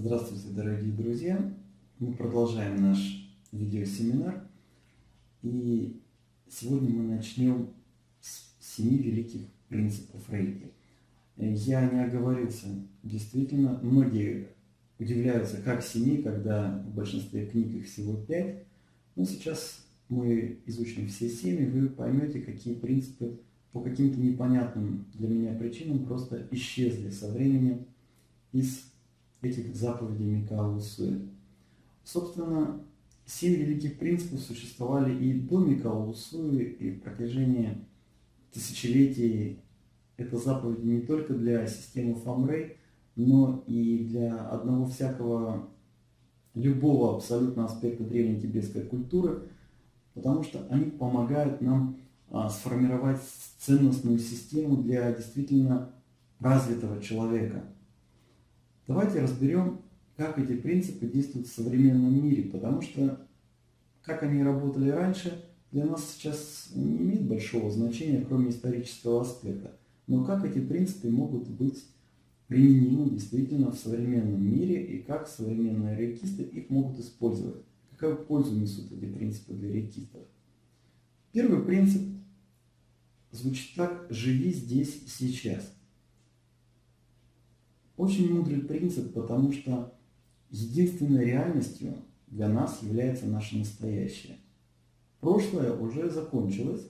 Здравствуйте, дорогие друзья! Мы продолжаем наш видеосеминар. И сегодня мы начнем с семи великих принципов рейки. Я не оговорился. Действительно, многие удивляются, как семи, когда в большинстве книг их всего пять. Но сейчас мы изучим все семь, и вы поймете, какие принципы по каким-то непонятным для меня причинам просто исчезли со временем из этих заповедей Микао Усуэ. Собственно, семь великих принципов существовали и до Микао Усуэ, и в протяжении тысячелетий это заповеди не только для системы Фамрей, но и для одного всякого любого абсолютно аспекта древней тибетской культуры, потому что они помогают нам а, сформировать ценностную систему для действительно развитого человека. Давайте разберем, как эти принципы действуют в современном мире, потому что как они работали раньше, для нас сейчас не имеет большого значения, кроме исторического аспекта. Но как эти принципы могут быть применимы действительно в современном мире и как современные рейкисты их могут использовать. Какую пользу несут эти принципы для рейкистов? Первый принцип звучит так «живи здесь и сейчас». Очень мудрый принцип, потому что единственной реальностью для нас является наше настоящее. Прошлое уже закончилось,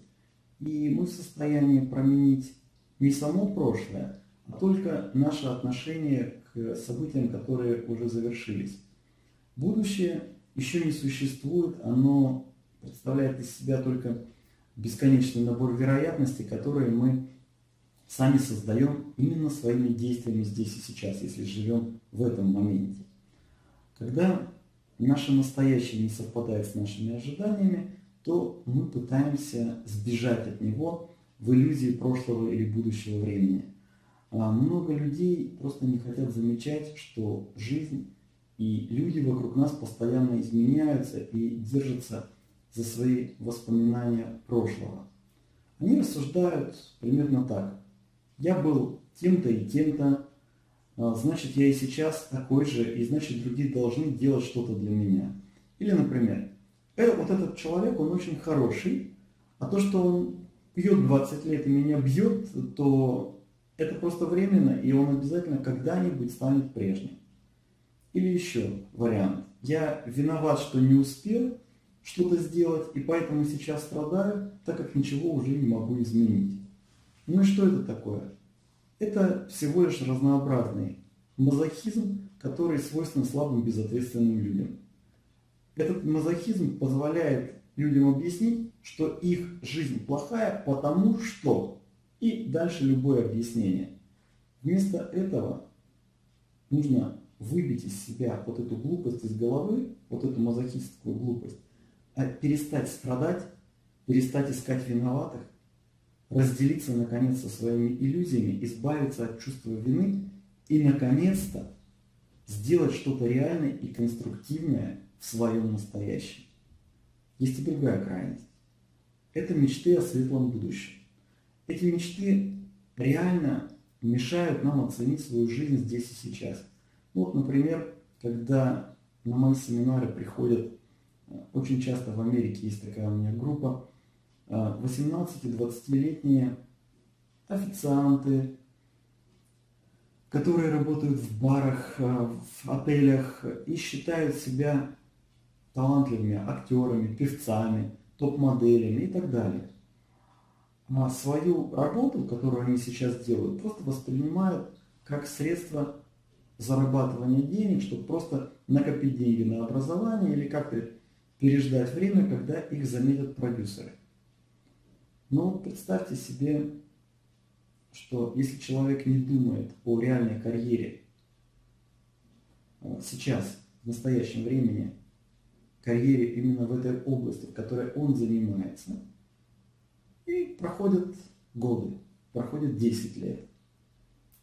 и мы в состоянии променить не само прошлое, а только наше отношение к событиям, которые уже завершились. Будущее еще не существует, оно представляет из себя только бесконечный набор вероятностей, которые мы сами создаем именно своими действиями здесь и сейчас, если живем в этом моменте. Когда наше настоящее не совпадает с нашими ожиданиями, то мы пытаемся сбежать от него в иллюзии прошлого или будущего времени. А много людей просто не хотят замечать, что жизнь и люди вокруг нас постоянно изменяются и держатся за свои воспоминания прошлого. Они рассуждают примерно так. Я был тем-то и тем-то, а, значит, я и сейчас такой же, и значит, другие должны делать что-то для меня. Или, например, э, вот этот человек, он очень хороший, а то, что он пьет 20 лет и меня бьет, то это просто временно, и он обязательно когда-нибудь станет прежним. Или еще вариант. Я виноват, что не успел, что-то сделать, и поэтому сейчас страдаю, так как ничего уже не могу изменить. Ну и что это такое? Это всего лишь разнообразный мазохизм, который свойственен слабым безответственным людям. Этот мазохизм позволяет людям объяснить, что их жизнь плохая, потому что... И дальше любое объяснение. Вместо этого нужно выбить из себя вот эту глупость из головы, вот эту мазохистскую глупость, а перестать страдать, перестать искать виноватых, разделиться наконец со своими иллюзиями, избавиться от чувства вины и наконец-то сделать что-то реальное и конструктивное в своем настоящем. Есть и другая крайность. Это мечты о светлом будущем. Эти мечты реально мешают нам оценить свою жизнь здесь и сейчас. Вот, например, когда на мои семинары приходят очень часто в Америке есть такая у меня группа, 18-20-летние официанты, которые работают в барах, э, в отелях и считают себя талантливыми актерами, певцами, топ-моделями и так далее. А свою работу, которую они сейчас делают, просто воспринимают как средство зарабатывания денег, чтобы просто накопить деньги на образование или как-то переждать время, когда их заметят продюсеры. Но представьте себе, что если человек не думает о реальной карьере сейчас, в настоящем времени, карьере именно в этой области, в которой он занимается, и проходят годы, проходят 10 лет.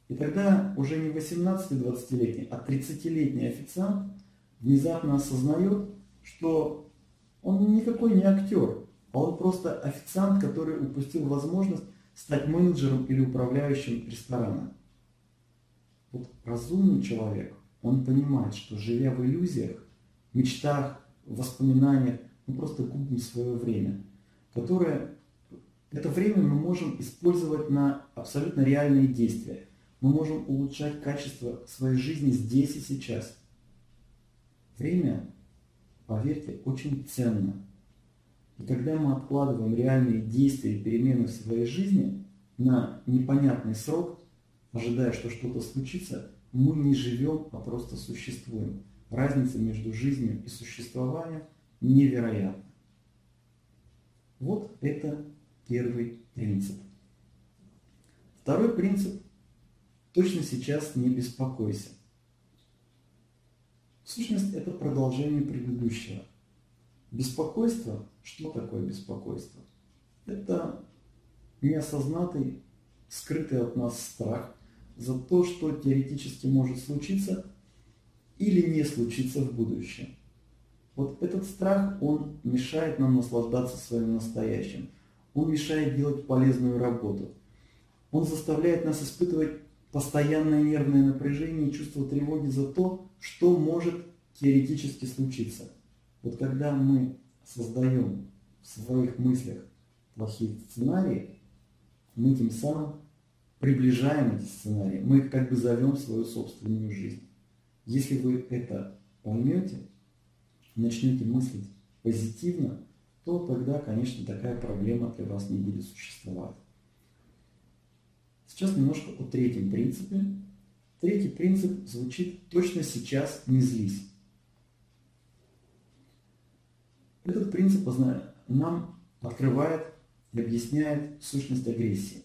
И тогда уже не 18-20-летний, а 30-летний официант внезапно осознает, что он никакой не актер, а он просто официант, который упустил возможность стать менеджером или управляющим ресторана. Вот разумный человек, он понимает, что живя в иллюзиях, мечтах, воспоминаниях, мы просто губим свое время, которое это время мы можем использовать на абсолютно реальные действия. Мы можем улучшать качество своей жизни здесь и сейчас. Время, поверьте, очень ценно. И когда мы откладываем реальные действия и перемены в своей жизни на непонятный срок, ожидая, что что-то случится, мы не живем, а просто существуем. Разница между жизнью и существованием невероятна. Вот это первый принцип. Второй принцип – точно сейчас не беспокойся. В сущности, это продолжение предыдущего. Беспокойство, что такое беспокойство? Это неосознатый, скрытый от нас страх за то, что теоретически может случиться или не случиться в будущем. Вот этот страх, он мешает нам наслаждаться своим настоящим. Он мешает делать полезную работу. Он заставляет нас испытывать постоянное нервное напряжение и чувство тревоги за то, что может теоретически случиться. Вот когда мы создаем в своих мыслях плохие сценарии, мы тем самым приближаем эти сценарии, мы их как бы зовем в свою собственную жизнь. Если вы это поймете, начнете мыслить позитивно, то тогда, конечно, такая проблема для вас не будет существовать. Сейчас немножко о третьем принципе. Третий принцип звучит «точно сейчас не злись». Этот принцип нам открывает и объясняет сущность агрессии.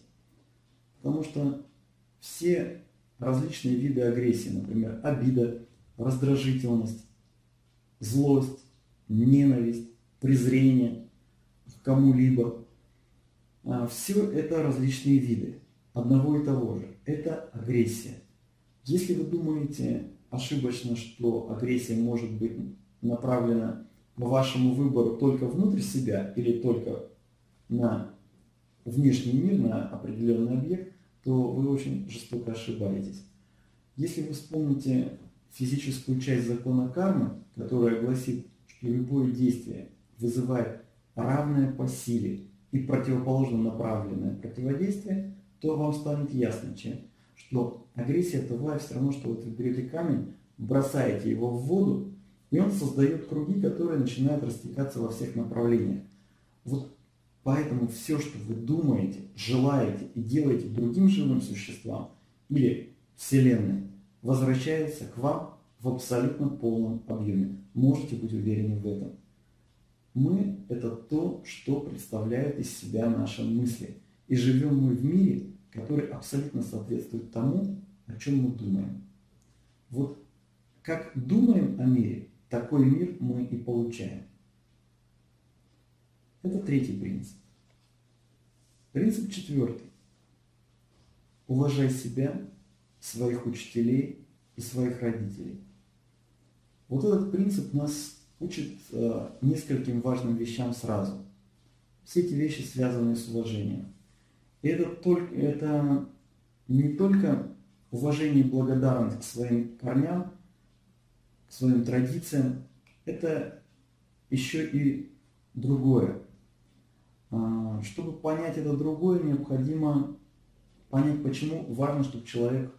Потому что все различные виды агрессии, например, обида, раздражительность, злость, ненависть, презрение к кому-либо. А, Все это различные виды одного и того же. Это агрессия. Если вы думаете ошибочно, что агрессия может быть направлена вашему выбору только внутрь себя или только на внешний мир, на определенный объект, то вы очень жестоко ошибаетесь. Если вы вспомните физическую часть закона кармы, которая гласит, что любое действие вызывает равное по силе и противоположно направленное противодействие, то вам станет ясно, чем, что агрессия это все равно, что вот вы берете камень, бросаете его в воду, и он создает круги, которые начинают растекаться во всех направлениях. Вот поэтому все, что вы думаете, желаете и делаете другим живым существам или Вселенной, возвращается к вам в абсолютно полном объеме. Можете быть уверены в этом. Мы – это то, что представляют из себя наши мысли. И живем мы в мире, который абсолютно соответствует тому, о чем мы думаем. Вот как думаем о мире, такой мир мы и получаем. Это третий принцип. Принцип четвертый. Уважай себя, своих учителей и своих родителей. Вот этот принцип нас учит э, нескольким важным вещам сразу. Все эти вещи связаны с уважением. И это, только, это не только уважение и благодарность к своим корням, своим традициям, это еще и другое. А, чтобы понять это другое, необходимо понять, почему важно, чтобы человек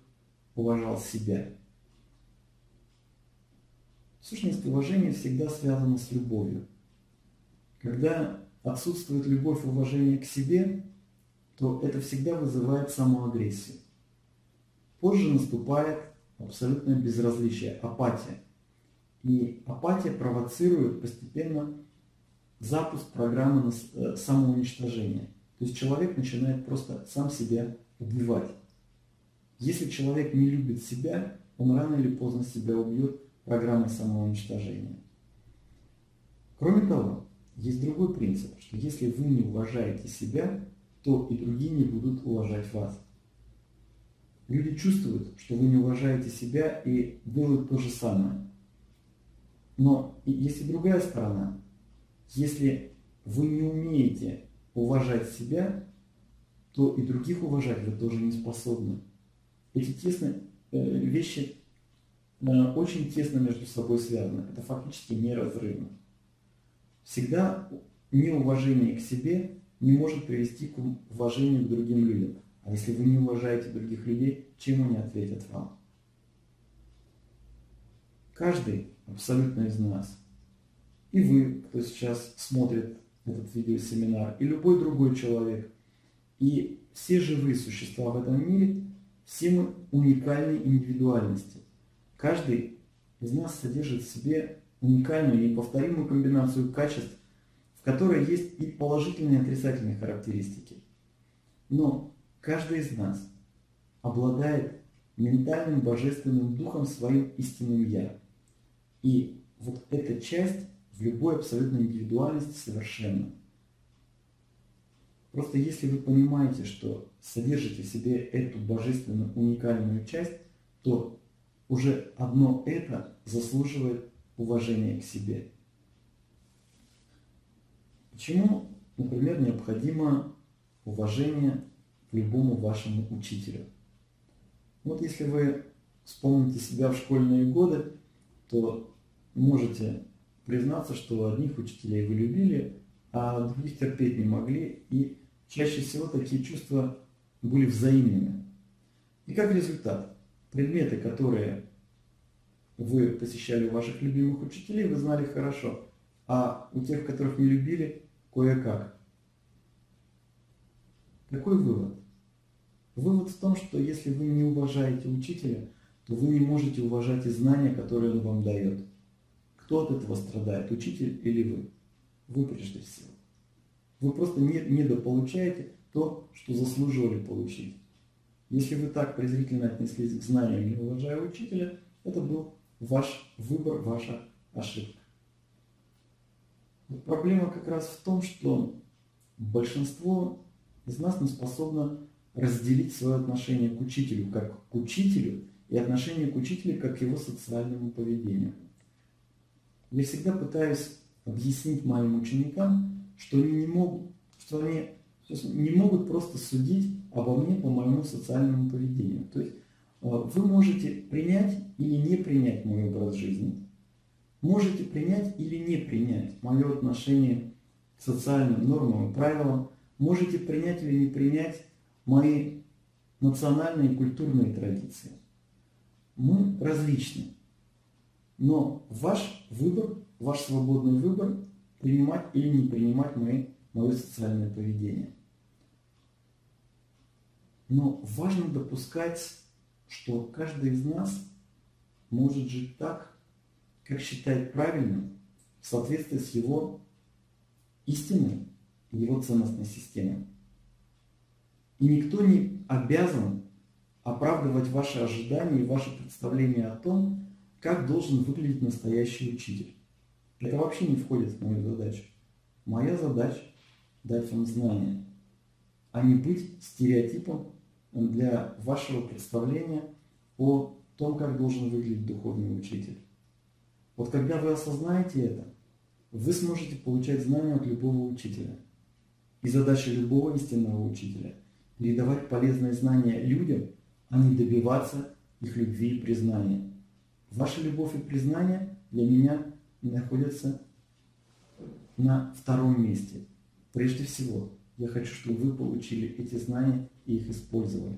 уважал себя. Сущность уважения всегда связана с любовью. Когда отсутствует любовь и уважение к себе, то это всегда вызывает самоагрессию. Позже наступает абсолютное безразличие, апатия. И апатия провоцирует постепенно запуск программы э, самоуничтожения. То есть человек начинает просто сам себя убивать. Если человек не любит себя, он рано или поздно себя убьет программой самоуничтожения. Кроме того, есть другой принцип, что если вы не уважаете себя, то и другие не будут уважать вас. Люди чувствуют, что вы не уважаете себя и делают то же самое. Но есть и другая сторона. Если вы не умеете уважать себя, то и других уважать вы тоже не способны. Эти тесные э, вещи э, очень тесно между собой связаны. Это фактически неразрывно. Всегда неуважение к себе не может привести к уважению к другим людям. А если вы не уважаете других людей, чем они ответят вам? Каждый абсолютно из нас, и вы, кто сейчас смотрит этот видеосеминар, и любой другой человек, и все живые существа в этом мире, все мы уникальные индивидуальности. Каждый из нас содержит в себе уникальную и неповторимую комбинацию качеств, в которой есть и положительные и отрицательные характеристики. Но каждый из нас обладает ментальным божественным духом своим истинным «я». И вот эта часть в любой абсолютной индивидуальности совершенно. Просто если вы понимаете, что содержите в себе эту божественную уникальную часть, то уже одно это заслуживает уважения к себе. Почему, например, необходимо уважение к любому вашему учителю? Вот если вы вспомните себя в школьные годы, то можете признаться, что одних учителей вы любили, а других терпеть не могли, и чаще всего такие чувства были взаимными. И как результат, предметы, которые вы посещали у ваших любимых учителей, вы знали хорошо, а у тех, которых не любили, кое-как. Какой вывод? Вывод в том, что если вы не уважаете учителя, то вы не можете уважать и знания, которые он вам дает. Кто от этого страдает, учитель или вы? Вы прежде всего. Вы просто не, недополучаете то, что заслуживали получить. Если вы так презрительно отнеслись к знаниям, не уважая учителя, это был ваш выбор, ваша ошибка. Вот проблема как раз в том, что большинство из нас не способно разделить свое отношение к учителю как к учителю и отношение к учителю как к его социальному поведению. Я всегда пытаюсь объяснить моим ученикам, что они не могут, что они не могут просто судить обо мне по моему социальному поведению. То есть э, вы можете принять или не принять мой образ жизни, можете принять или не принять мое отношение к социальным нормам и правилам, можете принять или не принять мои национальные и культурные традиции. Мы различны. Но ваш выбор, ваш свободный выбор, принимать или не принимать мои, мое социальное поведение. Но важно допускать, что каждый из нас может жить так, как считает правильным, в соответствии с его истиной и его ценностной системой. И никто не обязан оправдывать ваши ожидания и ваши представления о том, как должен выглядеть настоящий учитель. Это вообще не входит в мою задачу. Моя задача – дать вам знания, а не быть стереотипом для вашего представления о том, как должен выглядеть духовный учитель. Вот когда вы осознаете это, вы сможете получать знания от любого учителя. И задача любого истинного учителя – передавать полезные знания людям, а не добиваться их любви и признания. Ваша любовь и признание для меня находятся на втором месте. Прежде всего, я хочу, чтобы вы получили эти знания и их использовали.